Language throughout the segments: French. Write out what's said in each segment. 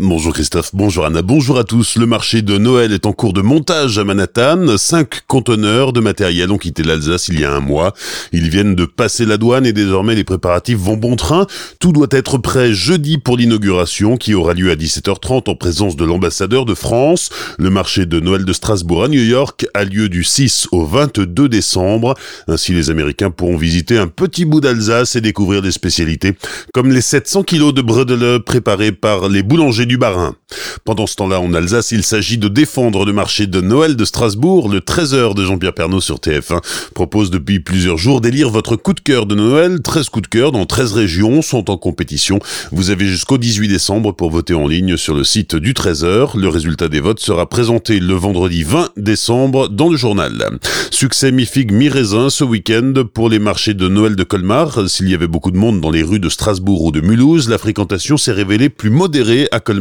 Bonjour Christophe, bonjour Anna, bonjour à tous. Le marché de Noël est en cours de montage à Manhattan. Cinq conteneurs de matériel ont quitté l'Alsace il y a un mois. Ils viennent de passer la douane et désormais les préparatifs vont bon train. Tout doit être prêt jeudi pour l'inauguration qui aura lieu à 17h30 en présence de l'ambassadeur de France. Le marché de Noël de Strasbourg à New York a lieu du 6 au 22 décembre. Ainsi les Américains pourront visiter un petit bout d'Alsace et découvrir des spécialités comme les 700 kilos de bredele préparés par les boulangers du Barin. Pendant ce temps-là, en Alsace, il s'agit de défendre le marché de Noël de Strasbourg. Le 13h de Jean-Pierre Pernaud sur TF1 propose depuis plusieurs jours d'élire votre coup de cœur de Noël. 13 coups de cœur dans 13 régions sont en compétition. Vous avez jusqu'au 18 décembre pour voter en ligne sur le site du 13h. Le résultat des votes sera présenté le vendredi 20 décembre dans le journal. Succès mi-figue, mi-raisin ce week-end pour les marchés de Noël de Colmar. S'il y avait beaucoup de monde dans les rues de Strasbourg ou de Mulhouse, la fréquentation s'est révélée plus modérée à Colmar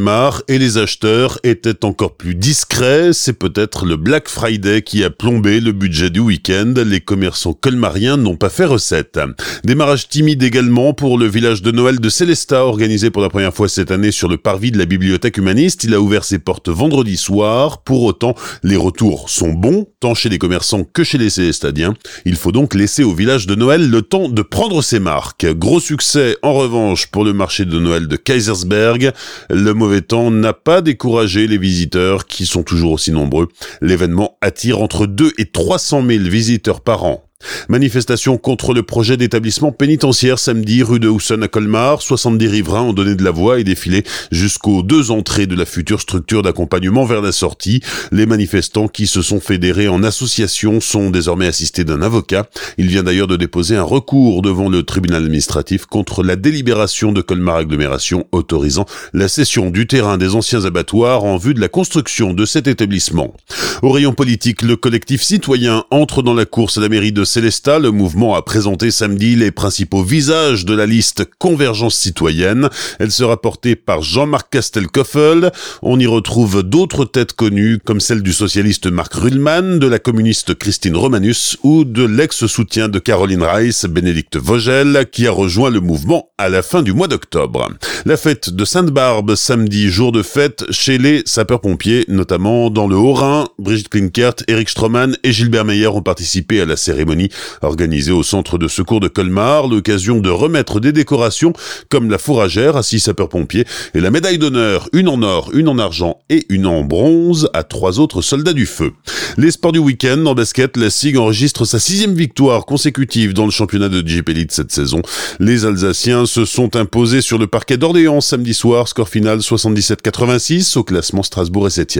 et les acheteurs étaient encore plus discrets. C'est peut-être le Black Friday qui a plombé le budget du week-end. Les commerçants colmariens n'ont pas fait recette. Démarrage timide également pour le village de Noël de Célestat, organisé pour la première fois cette année sur le parvis de la bibliothèque humaniste. Il a ouvert ses portes vendredi soir. Pour autant, les retours sont bons, tant chez les commerçants que chez les Célestadiens. Il faut donc laisser au village de Noël le temps de prendre ses marques. Gros succès, en revanche, pour le marché de Noël de Kaisersberg. Le mauvais temps n'a pas découragé les visiteurs qui sont toujours aussi nombreux. L'événement attire entre 2 et 300 000 visiteurs par an. Manifestation contre le projet d'établissement pénitentiaire samedi rue de Housson à Colmar. 70 riverains ont donné de la voix et défilé jusqu'aux deux entrées de la future structure d'accompagnement vers la sortie. Les manifestants qui se sont fédérés en association sont désormais assistés d'un avocat. Il vient d'ailleurs de déposer un recours devant le tribunal administratif contre la délibération de Colmar Agglomération autorisant la cession du terrain des anciens abattoirs en vue de la construction de cet établissement. Au rayon politique, le collectif citoyen entre dans la course à la mairie de Célestat, le mouvement a présenté samedi les principaux visages de la liste Convergence citoyenne. Elle sera portée par Jean-Marc Castelkoffel. On y retrouve d'autres têtes connues comme celle du socialiste Marc Ruhlmann, de la communiste Christine Romanus ou de l'ex-soutien de Caroline Reiss, Bénédicte Vogel, qui a rejoint le mouvement à la fin du mois d'octobre. La fête de Sainte-Barbe, samedi, jour de fête chez les sapeurs-pompiers, notamment dans le Haut-Rhin. Brigitte Klinkert, Eric Stroman et Gilbert Meyer ont participé à la cérémonie organisée au centre de secours de Colmar, l'occasion de remettre des décorations comme la fourragère à six sapeurs-pompiers et la médaille d'honneur, une en or, une en argent et une en bronze à trois autres soldats du feu. Les sports du week-end en basket, la SIG enregistre sa sixième victoire consécutive dans le championnat de Jeep Elite cette saison. Les Alsaciens se sont imposés sur le parquet d'Orléans samedi soir, score final 77-86, au classement Strasbourg est 7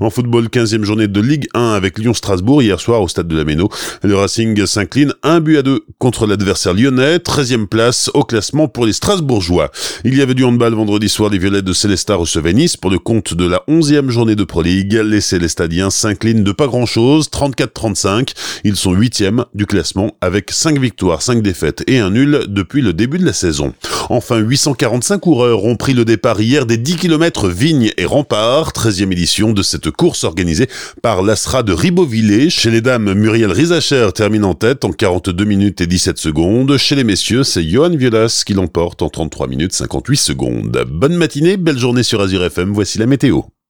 En football, 15e journée de Ligue 1 avec Lyon-Strasbourg hier soir au stade de la Méno. Le Racing s'incline un but à deux contre l'adversaire lyonnais, 13e place au classement pour les Strasbourgeois. Il y avait du handball vendredi soir, les Violettes de Célestat recevaient Nice pour le compte de la 11e journée de Pro League. Les Célestadiens s'inclinent de pas grand chose, 34-35. Ils sont 8e du classement avec 5 victoires, 5 défaites et un nul depuis le début de la saison. Enfin, 845 coureurs ont pris le départ hier des 10 km Vignes et Remparts, 13e édition de cette course organisée par l'Astra de Ribeauvillé. Chez les dames, Muriel Rizacher termine en tête en 42 minutes et 17 secondes. Chez les messieurs, c'est Johan Violas qui l'emporte en 33 minutes 58 secondes. Bonne matinée, belle journée sur Azure FM, voici la météo.